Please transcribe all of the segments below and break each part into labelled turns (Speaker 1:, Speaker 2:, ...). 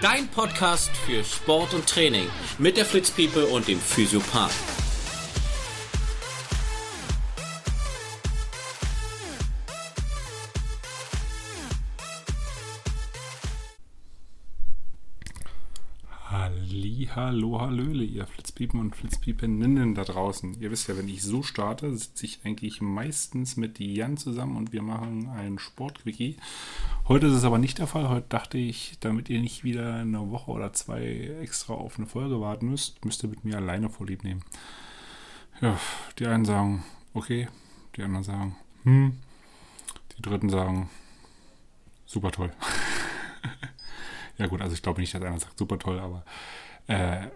Speaker 1: Dein Podcast für Sport und Training mit der Fritz und dem Physiopath.
Speaker 2: Hallo, hallöle, ihr Flitzpiepen und Flitzpiepeninnen da draußen. Ihr wisst ja, wenn ich so starte, sitze ich eigentlich meistens mit Jan zusammen und wir machen ein Sportquickie. Heute ist es aber nicht der Fall. Heute dachte ich, damit ihr nicht wieder eine Woche oder zwei extra auf eine Folge warten müsst, müsst ihr mit mir alleine vorlieb nehmen. Ja, die einen sagen, okay, die anderen sagen, hm, die dritten sagen, super toll. ja gut, also ich glaube nicht, dass einer sagt super toll, aber äh,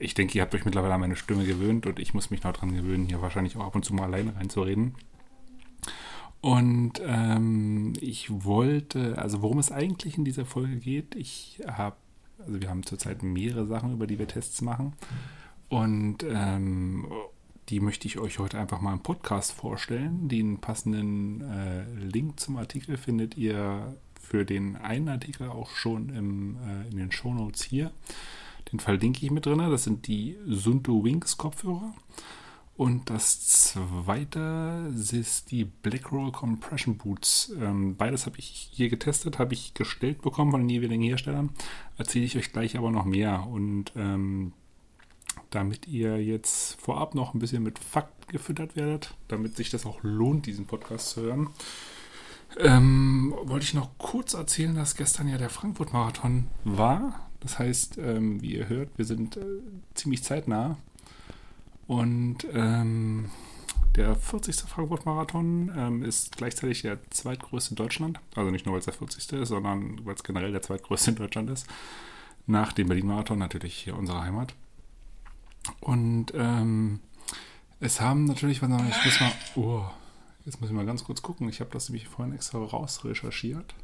Speaker 2: ich denke, ihr habt euch mittlerweile an meine Stimme gewöhnt und ich muss mich noch dran gewöhnen, hier wahrscheinlich auch ab und zu mal alleine reinzureden. Und ähm, ich wollte, also worum es eigentlich in dieser Folge geht, ich habe, also wir haben zurzeit mehrere Sachen, über die wir Tests machen. Und ähm, die möchte ich euch heute einfach mal im Podcast vorstellen. Den passenden äh, Link zum Artikel findet ihr für den einen Artikel auch schon im, äh, in den Shownotes hier. Den verlinke ich mit drin. Das sind die Sunto Wings Kopfhörer. Und das zweite ist die Blackroll Compression Boots. Ähm, beides habe ich hier getestet, habe ich gestellt bekommen von den jeweiligen Herstellern. Erzähle ich euch gleich aber noch mehr. Und ähm, damit ihr jetzt vorab noch ein bisschen mit Fakten gefüttert werdet, damit sich das auch lohnt, diesen Podcast zu hören, ähm, wollte ich noch kurz erzählen, dass gestern ja der Frankfurt-Marathon war. Das heißt, ähm, wie ihr hört, wir sind äh, ziemlich zeitnah. Und ähm, der 40. Frankfurt-Marathon ähm, ist gleichzeitig der zweitgrößte in Deutschland. Also nicht nur, weil es der 40. ist, sondern weil es generell der zweitgrößte in Deutschland ist. Nach dem Berlin-Marathon natürlich hier unsere Heimat. Und ähm, es haben natürlich, ich muss mal, oh, jetzt muss ich mal ganz kurz gucken. Ich habe das nämlich vorhin extra raus recherchiert.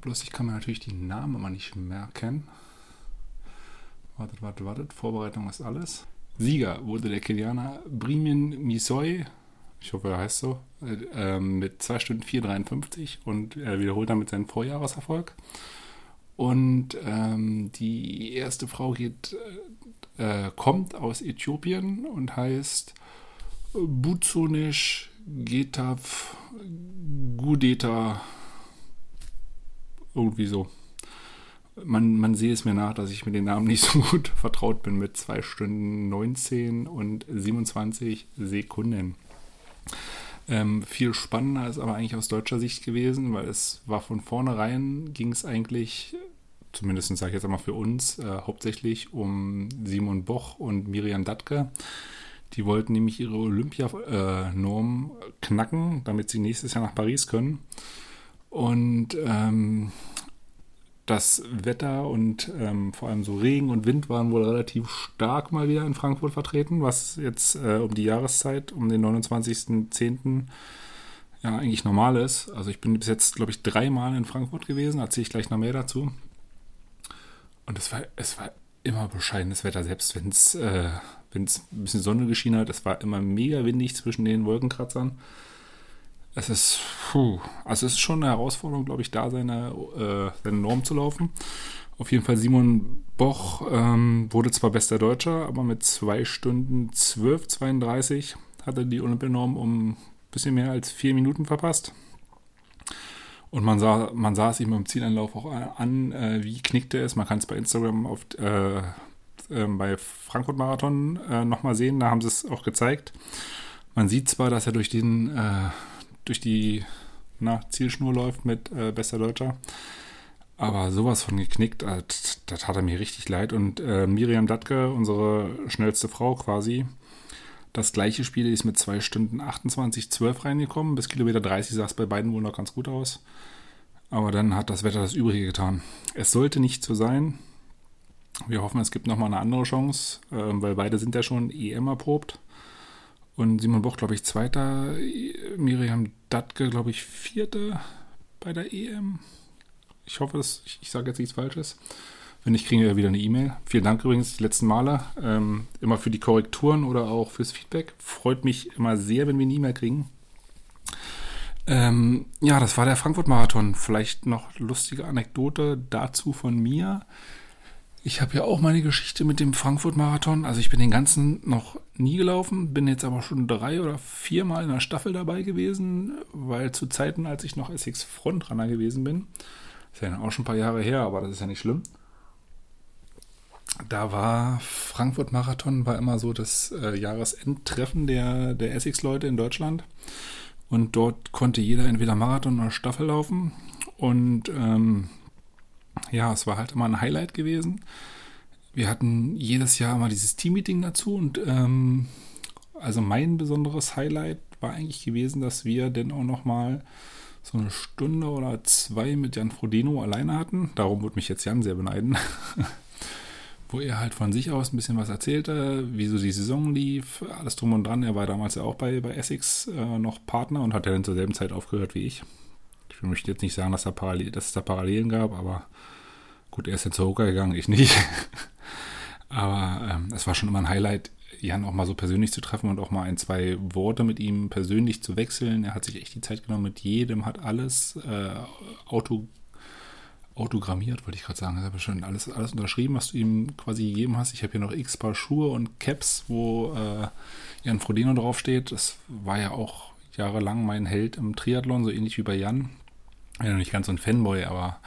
Speaker 2: Bloß ich kann mir natürlich die Namen immer nicht merken. Wartet, wartet, wartet. Vorbereitung ist alles. Sieger wurde der Kenianer Brimin Misoi, ich hoffe, er heißt so, äh, mit 2 Stunden 4,53 und er wiederholt damit seinen Vorjahreserfolg. Und ähm, die erste Frau geht, äh, kommt aus Äthiopien und heißt Butsunish Getav Gudeta irgendwie so. Man, man sehe es mir nach, dass ich mit den Namen nicht so gut vertraut bin mit 2 Stunden 19 und 27 Sekunden. Ähm, viel spannender ist aber eigentlich aus deutscher Sicht gewesen, weil es war von vornherein, ging es eigentlich, zumindest sage ich jetzt einmal für uns, äh, hauptsächlich um Simon Boch und Miriam Datke. Die wollten nämlich ihre Olympianorm äh, knacken, damit sie nächstes Jahr nach Paris können. Und ähm, das Wetter und ähm, vor allem so Regen und Wind waren wohl relativ stark mal wieder in Frankfurt vertreten, was jetzt äh, um die Jahreszeit, um den 29.10. ja eigentlich normal ist. Also ich bin bis jetzt, glaube ich, dreimal in Frankfurt gewesen, erzähle ich gleich noch mehr dazu. Und es war, es war immer bescheidenes Wetter, selbst wenn es äh, ein bisschen Sonne geschienen hat. Es war immer mega windig zwischen den Wolkenkratzern es ist, puh, also es ist schon eine Herausforderung, glaube ich, da seine, äh, seine Norm zu laufen. Auf jeden Fall Simon Boch ähm, wurde zwar bester Deutscher, aber mit 2 Stunden 12,32 hat er die Olympianorm um ein bisschen mehr als vier Minuten verpasst. Und man sah, man sah es ihm im Zielanlauf auch an, äh, wie knickt er ist. Man kann es bei Instagram auf, äh, äh, bei Frankfurt Marathon äh, nochmal sehen. Da haben sie es auch gezeigt. Man sieht zwar, dass er durch den durch die na, Zielschnur läuft mit äh, bester Deutscher. Aber sowas von geknickt, äh, das, hat er mir richtig leid. Und äh, Miriam Datke, unsere schnellste Frau quasi, das gleiche Spiel die ist mit 2 Stunden 28, 12 reingekommen. Bis Kilometer 30 sah es bei beiden wohl noch ganz gut aus. Aber dann hat das Wetter das Übrige getan. Es sollte nicht so sein. Wir hoffen, es gibt nochmal eine andere Chance, äh, weil beide sind ja schon EM erprobt. Und Simon Boch, glaube ich, Zweiter. Miriam Datke, glaube ich, Vierte bei der EM. Ich hoffe, dass ich, ich sage jetzt nichts Falsches. Wenn nicht, kriegen wir wieder eine E-Mail. Vielen Dank übrigens die letzten Male. Ähm, immer für die Korrekturen oder auch fürs Feedback. Freut mich immer sehr, wenn wir eine E-Mail kriegen. Ähm, ja, das war der Frankfurt-Marathon. Vielleicht noch lustige Anekdote dazu von mir. Ich habe ja auch meine Geschichte mit dem Frankfurt-Marathon. Also ich bin den ganzen noch nie gelaufen, bin jetzt aber schon drei oder viermal in der Staffel dabei gewesen, weil zu Zeiten, als ich noch Essex Frontrunner gewesen bin, ist ja auch schon ein paar Jahre her, aber das ist ja nicht schlimm. Da war Frankfurt-Marathon war immer so das äh, Jahresendtreffen der, der Essex-Leute in Deutschland. Und dort konnte jeder entweder Marathon oder Staffel laufen. Und ähm, ja, es war halt immer ein Highlight gewesen. Wir hatten jedes Jahr mal dieses Teammeeting dazu und ähm, also mein besonderes Highlight war eigentlich gewesen, dass wir dann auch noch mal so eine Stunde oder zwei mit Jan Frodeno alleine hatten. Darum würde mich jetzt Jan sehr beneiden. Wo er halt von sich aus ein bisschen was erzählte, wie so die Saison lief, alles drum und dran. Er war damals ja auch bei, bei Essex äh, noch Partner und hat ja dann zur selben Zeit aufgehört wie ich. Ich möchte jetzt nicht sagen, dass, da Parallel, dass es da Parallelen gab, aber gut, er ist jetzt zur Hoka gegangen, ich nicht. aber ähm, es war schon immer ein Highlight, Jan auch mal so persönlich zu treffen und auch mal ein, zwei Worte mit ihm persönlich zu wechseln. Er hat sich echt die Zeit genommen mit jedem, hat alles äh, Auto, autogrammiert, wollte ich gerade sagen. Er hat schon alles, alles unterschrieben, was du ihm quasi gegeben hast. Ich habe hier noch x Paar Schuhe und Caps, wo äh, Jan Frodeno draufsteht. Das war ja auch jahrelang mein Held im Triathlon, so ähnlich wie bei Jan ja nicht ganz so ein Fanboy, aber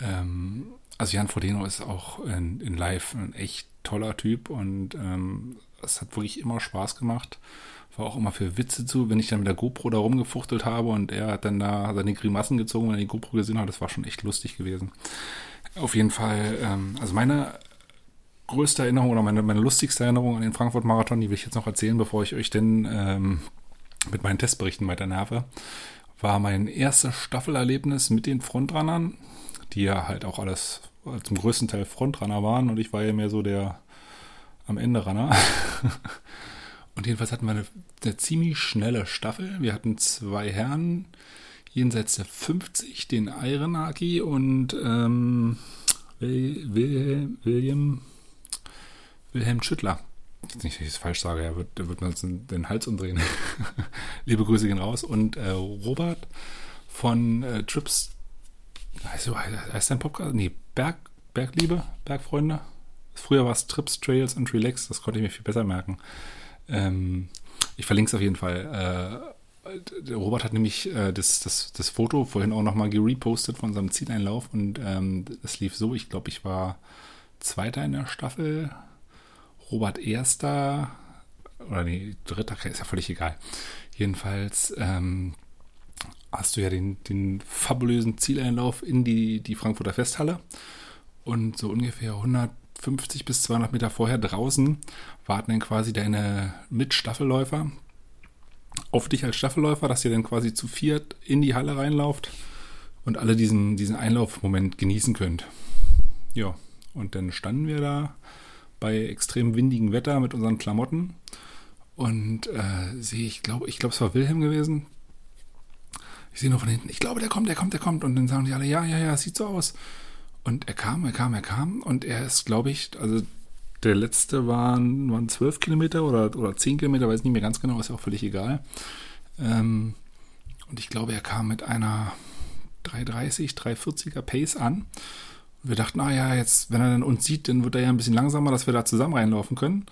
Speaker 2: ähm, also Jan Frodeno ist auch in, in Live ein echt toller Typ und ähm, es hat wirklich immer Spaß gemacht. War auch immer für Witze zu, wenn ich dann mit der GoPro da rumgefuchtelt habe und er hat dann da seine Grimassen gezogen, wenn er die GoPro gesehen hat. Das war schon echt lustig gewesen. Auf jeden Fall, ähm, also meine größte Erinnerung oder meine, meine lustigste Erinnerung an den Frankfurt-Marathon, die will ich jetzt noch erzählen, bevor ich euch denn ähm, mit meinen Testberichten weiter nerve war mein erstes Staffelerlebnis mit den Frontrunnern, die ja halt auch alles zum größten Teil Frontrunner waren und ich war ja mehr so der am Ende Runner. und jedenfalls hatten wir eine, eine, ziemlich schnelle Staffel. Wir hatten zwei Herren jenseits der 50, den Ironaki und ähm, Wilhelm, William, Wilhelm Schüttler jetzt nicht, dass ich es falsch sage, er wird, wird mir den Hals umdrehen. Liebe Grüße gehen raus. Und äh, Robert von äh, Trips, heißt, heißt dein Podcast? Nee, Berg, Bergliebe, Bergfreunde. Früher war es Trips, Trails und Relax, das konnte ich mir viel besser merken. Ähm, ich verlinke es auf jeden Fall. Äh, Robert hat nämlich äh, das, das, das Foto vorhin auch nochmal gerepostet von seinem Zieleinlauf und ähm, es lief so, ich glaube, ich war Zweiter in der Staffel, Robert Erster oder nee, Dritter, ist ja völlig egal. Jedenfalls ähm, hast du ja den, den fabulösen Zieleinlauf in die, die Frankfurter Festhalle und so ungefähr 150 bis 200 Meter vorher draußen warten dann quasi deine Mitstaffelläufer auf dich als Staffelläufer, dass ihr dann quasi zu viert in die Halle reinlauft und alle diesen, diesen Einlaufmoment genießen könnt. Ja, und dann standen wir da bei extrem windigem Wetter mit unseren Klamotten und äh, sehe, ich glaube, ich glaube, es war Wilhelm gewesen. Ich sehe nur von hinten, ich glaube, der kommt, der kommt, der kommt. Und dann sagen die alle, ja, ja, ja, sieht so aus. Und er kam, er kam, er kam. Und er ist, glaube ich, also der letzte waren, waren 12 Kilometer oder, oder 10 Kilometer, weiß nicht mehr ganz genau, ist ja auch völlig egal. Ähm, und ich glaube, er kam mit einer 330, 340er Pace an wir dachten, ah ja, jetzt, wenn er dann uns sieht, dann wird er ja ein bisschen langsamer, dass wir da zusammen reinlaufen können.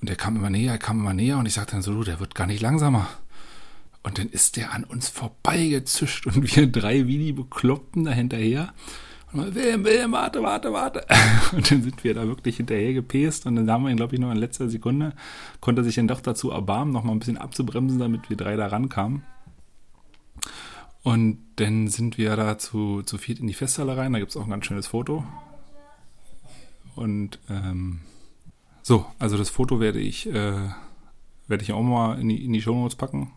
Speaker 2: Und er kam immer näher, er kam immer näher und ich sagte dann so, du, der wird gar nicht langsamer. Und dann ist der an uns vorbeigezischt und wir drei wie die Bekloppten da hinterher. Und Wilhelm, Wilhelm, warte, warte, warte. Und dann sind wir da wirklich hinterher gepest und dann haben wir ihn, glaube ich, noch in letzter Sekunde, konnte er sich dann doch dazu erbarmen, noch mal ein bisschen abzubremsen, damit wir drei da rankamen. Und dann sind wir da zu, zu viert in die Festhalle rein. Da gibt es auch ein ganz schönes Foto. Und ähm, so, also das Foto werde ich, äh, werde ich auch mal in die, in die Show Notes packen.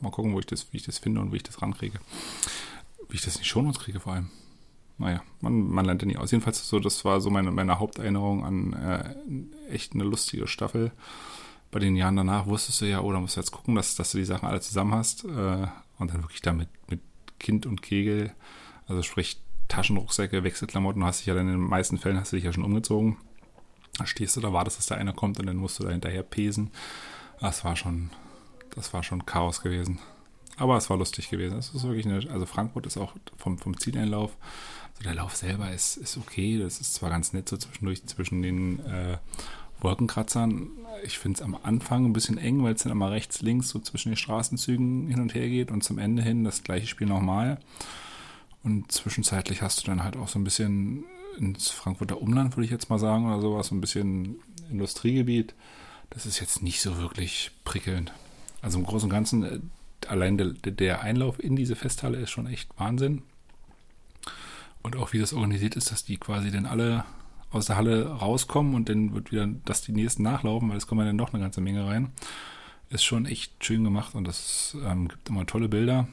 Speaker 2: Mal gucken, wo ich das, wie ich das finde und wie ich das rankriege. Wie ich das in die Show Notes kriege vor allem. Naja, man, man lernt ja nie aus. Jedenfalls so, das war so meine, meine Haupterinnerung an äh, echt eine lustige Staffel. Bei den Jahren danach wusstest du ja, oh, da musst du jetzt gucken, dass, dass du die Sachen alle zusammen hast. Äh, und dann wirklich damit mit Kind und Kegel, also sprich Taschenrucksäcke, Wechselklamotten, hast dich ja dann in den meisten Fällen hast du dich ja schon umgezogen. Da stehst du da, wartest, dass da einer kommt und dann musst du da hinterher pesen. Das war schon, das war schon Chaos gewesen. Aber es war lustig gewesen. Es ist wirklich eine, also Frankfurt ist auch vom, vom Zieleinlauf, also der Lauf selber ist, ist okay. Das ist zwar ganz nett so zwischendurch zwischen den äh, Wolkenkratzern. Ich finde es am Anfang ein bisschen eng, weil es dann immer rechts, links so zwischen den Straßenzügen hin und her geht und zum Ende hin das gleiche Spiel nochmal. Und zwischenzeitlich hast du dann halt auch so ein bisschen ins Frankfurter Umland, würde ich jetzt mal sagen, oder sowas, ein bisschen Industriegebiet. Das ist jetzt nicht so wirklich prickelnd. Also im Großen und Ganzen, äh, allein der, der Einlauf in diese Festhalle ist schon echt Wahnsinn. Und auch wie das organisiert ist, dass die quasi dann alle aus der Halle rauskommen und dann wird wieder, dass die nächsten nachlaufen, weil es kommen ja dann doch eine ganze Menge rein. Ist schon echt schön gemacht und das ähm, gibt immer tolle Bilder.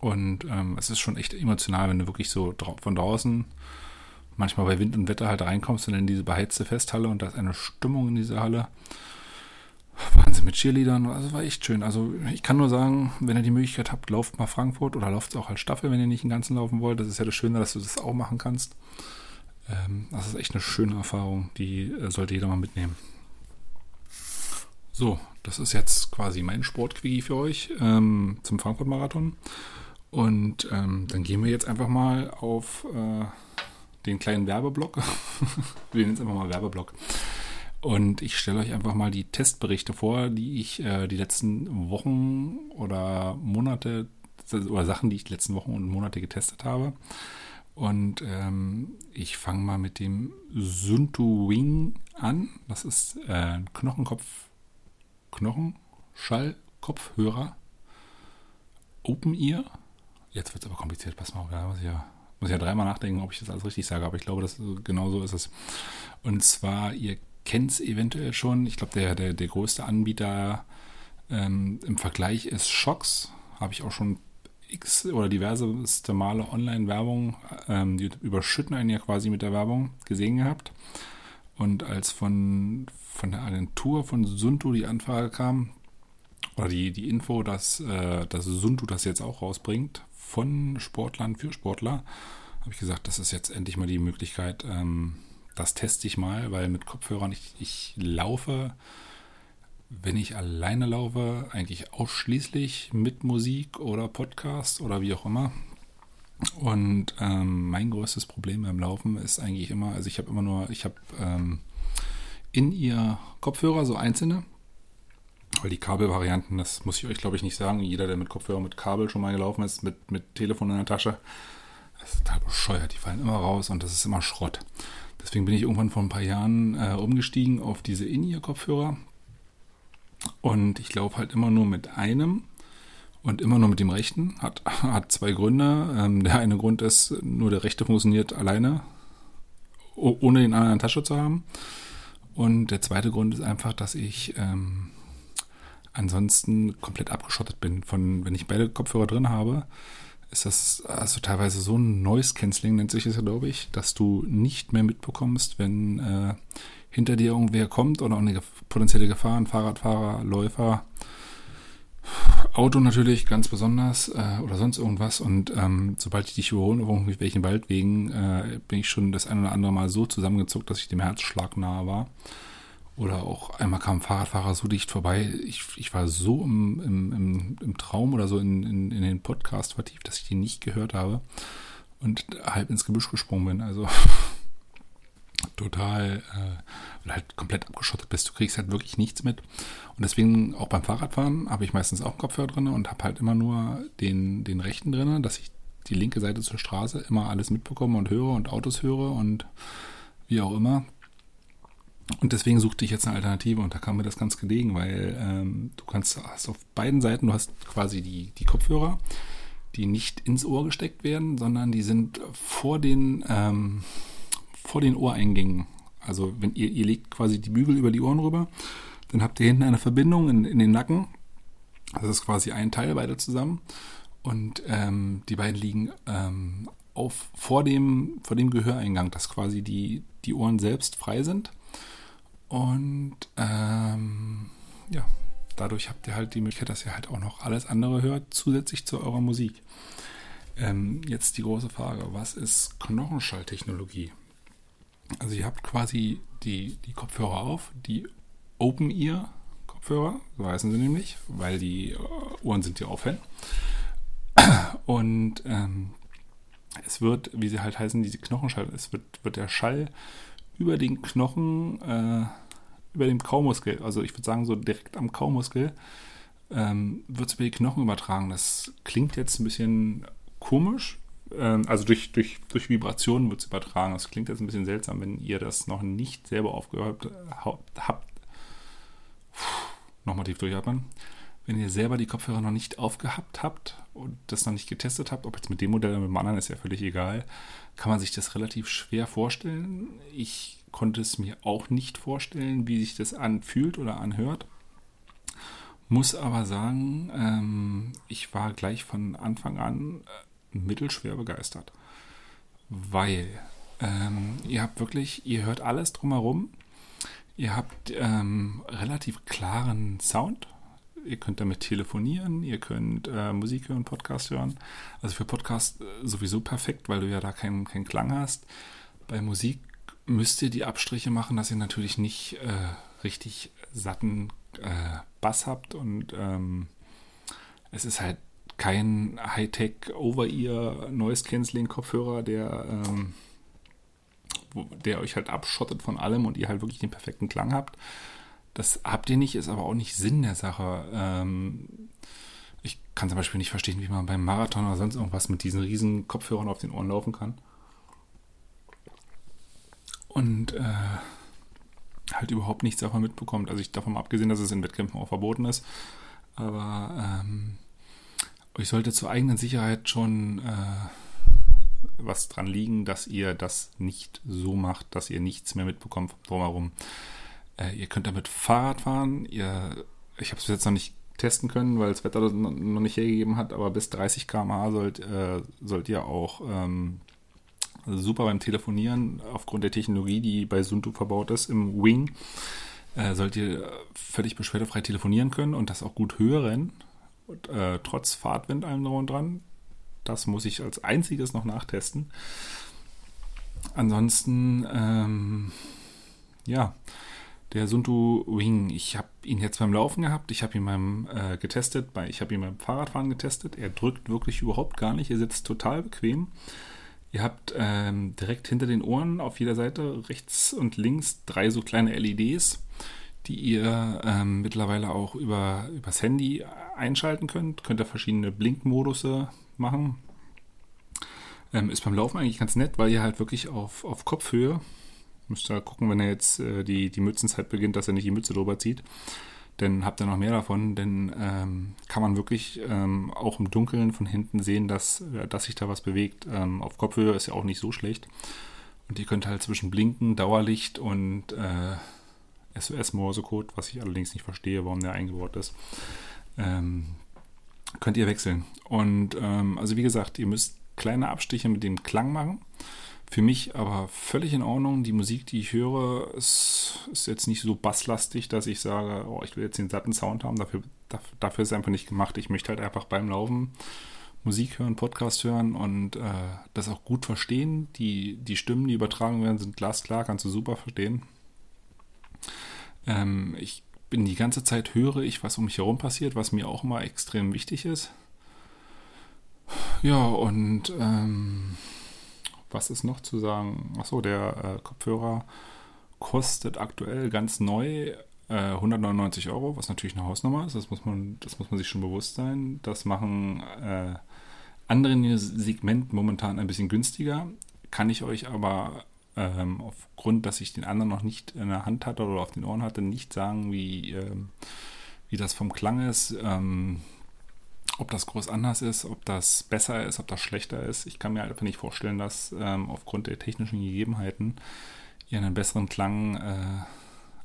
Speaker 2: Und ähm, es ist schon echt emotional, wenn du wirklich so von draußen manchmal bei Wind und Wetter halt reinkommst und in diese beheizte Festhalle und da ist eine Stimmung in dieser Halle. Wahnsinn mit Cheerleadern, also war echt schön. Also ich kann nur sagen, wenn ihr die Möglichkeit habt, lauft mal Frankfurt oder lauft es auch als Staffel, wenn ihr nicht den ganzen laufen wollt. Das ist ja das Schöne, dass du das auch machen kannst. Ähm, das ist echt eine schöne Erfahrung, die äh, sollte jeder mal mitnehmen. So, das ist jetzt quasi mein Sportquickie für euch ähm, zum Frankfurt-Marathon. Und ähm, dann gehen wir jetzt einfach mal auf äh, den kleinen Werbeblock. wir nennen es einfach mal Werbeblock. Und ich stelle euch einfach mal die Testberichte vor, die ich äh, die letzten Wochen oder Monate oder Sachen, die ich die letzten Wochen und Monate getestet habe. Und ähm, ich fange mal mit dem Suntu Wing an. Das ist äh, ein Knochenkopf, Knochenschall-Kopfhörer. Open Ear. Jetzt wird es aber kompliziert. Pass mal auf, da muss ich ja muss ja dreimal nachdenken, ob ich das alles richtig sage, aber ich glaube, dass genau so ist es. Und zwar, ihr kennt es eventuell schon. Ich glaube, der, der, der größte Anbieter ähm, im Vergleich ist Shocks. Habe ich auch schon x oder diverse Male Online-Werbung, ähm, die überschütten einen ja quasi mit der Werbung gesehen gehabt. Und als von, von der Agentur von Suntu die Anfrage kam, oder die, die Info, dass, äh, dass Suntu das jetzt auch rausbringt, von Sportlern für Sportler, habe ich gesagt, das ist jetzt endlich mal die Möglichkeit, ähm, das teste ich mal, weil mit Kopfhörern, ich, ich laufe, wenn ich alleine laufe, eigentlich ausschließlich mit Musik oder Podcast oder wie auch immer. Und ähm, mein größtes Problem beim Laufen ist eigentlich immer, also ich habe immer nur, ich habe ähm, in ihr Kopfhörer so einzelne, weil die Kabelvarianten, das muss ich euch glaube ich nicht sagen, jeder, der mit Kopfhörer mit Kabel schon mal gelaufen ist, mit, mit Telefon in der Tasche, das ist total bescheuert, die fallen immer raus und das ist immer Schrott. Deswegen bin ich irgendwann vor ein paar Jahren äh, umgestiegen auf diese In-Ear-Kopfhörer. Und ich laufe halt immer nur mit einem und immer nur mit dem rechten. Hat, hat zwei Gründe. Ähm, der eine Grund ist, nur der rechte funktioniert alleine, ohne den anderen in der Tasche zu haben. Und der zweite Grund ist einfach, dass ich ähm, ansonsten komplett abgeschottet bin. Von, wenn ich beide Kopfhörer drin habe, ist das also teilweise so ein Noise Cancelling, nennt sich das ja, glaube ich, dass du nicht mehr mitbekommst, wenn äh, hinter dir irgendwer kommt oder eine potenzielle Gefahr, ein Fahrradfahrer, Läufer, Auto natürlich ganz besonders äh, oder sonst irgendwas. Und ähm, sobald ich dich überhole auf irgendwelchen Waldwegen, äh, bin ich schon das ein oder andere Mal so zusammengezuckt, dass ich dem Herzschlag nahe war. Oder auch einmal kam ein Fahrradfahrer so dicht vorbei. Ich, ich war so im, im, im, im Traum oder so in, in, in, den Podcast vertieft, dass ich den nicht gehört habe und halb ins Gebüsch gesprungen bin. Also total, äh, halt komplett abgeschottet bist. Du kriegst halt wirklich nichts mit. Und deswegen auch beim Fahrradfahren habe ich meistens auch Kopfhörer drin und habe halt immer nur den, den rechten drin, dass ich die linke Seite zur Straße immer alles mitbekomme und höre und Autos höre und wie auch immer. Und deswegen suchte ich jetzt eine Alternative und da kam mir das ganz gelegen, weil ähm, du kannst hast auf beiden Seiten, du hast quasi die, die Kopfhörer, die nicht ins Ohr gesteckt werden, sondern die sind vor den, ähm, vor den Ohreingängen. Also wenn ihr, ihr legt quasi die Bügel über die Ohren rüber, dann habt ihr hinten eine Verbindung in, in den Nacken. Das ist quasi ein Teil, beide zusammen. Und ähm, die beiden liegen ähm, auf, vor, dem, vor dem Gehöreingang, dass quasi die, die Ohren selbst frei sind. Und ähm, ja, dadurch habt ihr halt die Möglichkeit, dass ihr halt auch noch alles andere hört, zusätzlich zu eurer Musik. Ähm, jetzt die große Frage, was ist Knochenschalltechnologie? Also ihr habt quasi die, die Kopfhörer auf, die Open Ear Kopfhörer, so heißen sie nämlich, weil die äh, Ohren sind, die aufhellen. Und ähm, es wird, wie sie halt heißen, diese Knochenschall, es wird, wird der Schall über den Knochen, äh, über dem Kaumuskel, also ich würde sagen so direkt am Kaumuskel, ähm, wird es über die Knochen übertragen. Das klingt jetzt ein bisschen komisch, also durch, durch, durch Vibrationen wird es übertragen. Das klingt jetzt ein bisschen seltsam, wenn ihr das noch nicht selber aufgehört habt. Nochmal tief durchatmen. Wenn ihr selber die Kopfhörer noch nicht aufgehabt habt und das noch nicht getestet habt, ob jetzt mit dem Modell oder mit dem anderen, ist ja völlig egal, kann man sich das relativ schwer vorstellen. Ich konnte es mir auch nicht vorstellen, wie sich das anfühlt oder anhört. Muss aber sagen, ähm, ich war gleich von Anfang an äh, mittelschwer begeistert. Weil ähm, ihr habt wirklich, ihr hört alles drumherum. Ihr habt ähm, relativ klaren Sound. Ihr könnt damit telefonieren, ihr könnt äh, Musik hören, Podcast hören. Also für Podcast äh, sowieso perfekt, weil du ja da keinen, keinen Klang hast. Bei Musik müsst ihr die Abstriche machen, dass ihr natürlich nicht äh, richtig satten äh, Bass habt und ähm, es ist halt kein Hightech Over-Ear Noise Cancelling Kopfhörer, der, ähm, der euch halt abschottet von allem und ihr halt wirklich den perfekten Klang habt. Das habt ihr nicht, ist aber auch nicht Sinn der Sache. Ähm, ich kann zum Beispiel nicht verstehen, wie man beim Marathon oder sonst irgendwas mit diesen riesen Kopfhörern auf den Ohren laufen kann. Und äh, halt überhaupt nichts davon mitbekommt. Also ich davon abgesehen, dass es in Wettkämpfen auch verboten ist. Aber ähm, euch sollte zur eigenen Sicherheit schon äh, was dran liegen, dass ihr das nicht so macht, dass ihr nichts mehr mitbekommt drumherum. Äh, ihr könnt damit Fahrrad fahren. Ihr, ich habe es jetzt noch nicht testen können, weil das Wetter noch nicht hergegeben hat, aber bis 30 km/h sollt, äh, sollt ihr auch ähm, super beim Telefonieren aufgrund der Technologie, die bei Sunto verbaut ist im Wing. Äh, sollt ihr völlig beschwerdefrei telefonieren können und das auch gut hören. Äh, trotz Fahrtwind allem drum dran. Das muss ich als einziges noch nachtesten. Ansonsten, ähm, ja, der Sunto Wing. Ich habe ihn jetzt beim Laufen gehabt. Ich habe ihn beim äh, getestet. Bei, ich habe ihn beim Fahrradfahren getestet. Er drückt wirklich überhaupt gar nicht. Er sitzt total bequem. Ihr habt ähm, direkt hinter den Ohren auf jeder Seite rechts und links drei so kleine LEDs, die ihr ähm, mittlerweile auch über übers Handy einschalten könnt. Könnt ihr verschiedene Blinkmodusse machen. Ähm, ist beim Laufen eigentlich ganz nett, weil ihr halt wirklich auf, auf Kopfhöhe, müsst ihr gucken, wenn er jetzt äh, die, die Mützenzeit beginnt, dass er nicht die Mütze drüber zieht dann habt ihr noch mehr davon, denn ähm, kann man wirklich ähm, auch im Dunkeln von hinten sehen, dass, dass sich da was bewegt. Ähm, auf Kopfhöhe ist ja auch nicht so schlecht. Und ihr könnt halt zwischen Blinken, Dauerlicht und äh, SOS-Morsecode, was ich allerdings nicht verstehe, warum der eingebaut ist, ähm, könnt ihr wechseln. Und ähm, also wie gesagt, ihr müsst kleine Abstiche mit dem Klang machen. Für mich aber völlig in Ordnung. Die Musik, die ich höre, ist, ist jetzt nicht so basslastig, dass ich sage, oh, ich will jetzt den satten Sound haben. Dafür, dafür ist es einfach nicht gemacht. Ich möchte halt einfach beim Laufen Musik hören, Podcast hören und äh, das auch gut verstehen. Die, die Stimmen, die übertragen werden, sind glasklar, kannst du super verstehen. Ähm, ich bin die ganze Zeit höre ich, was um mich herum passiert, was mir auch immer extrem wichtig ist. Ja, und ähm, was ist noch zu sagen? Achso, der äh, Kopfhörer kostet aktuell ganz neu äh, 199 Euro, was natürlich eine Hausnummer ist. Das muss man, das muss man sich schon bewusst sein. Das machen äh, andere in dem Segment momentan ein bisschen günstiger. Kann ich euch aber ähm, aufgrund, dass ich den anderen noch nicht in der Hand hatte oder auf den Ohren hatte, nicht sagen, wie, ähm, wie das vom Klang ist. Ähm, ob das groß anders ist, ob das besser ist, ob das schlechter ist. Ich kann mir einfach nicht vorstellen, dass ähm, aufgrund der technischen Gegebenheiten ihr einen besseren Klang, äh,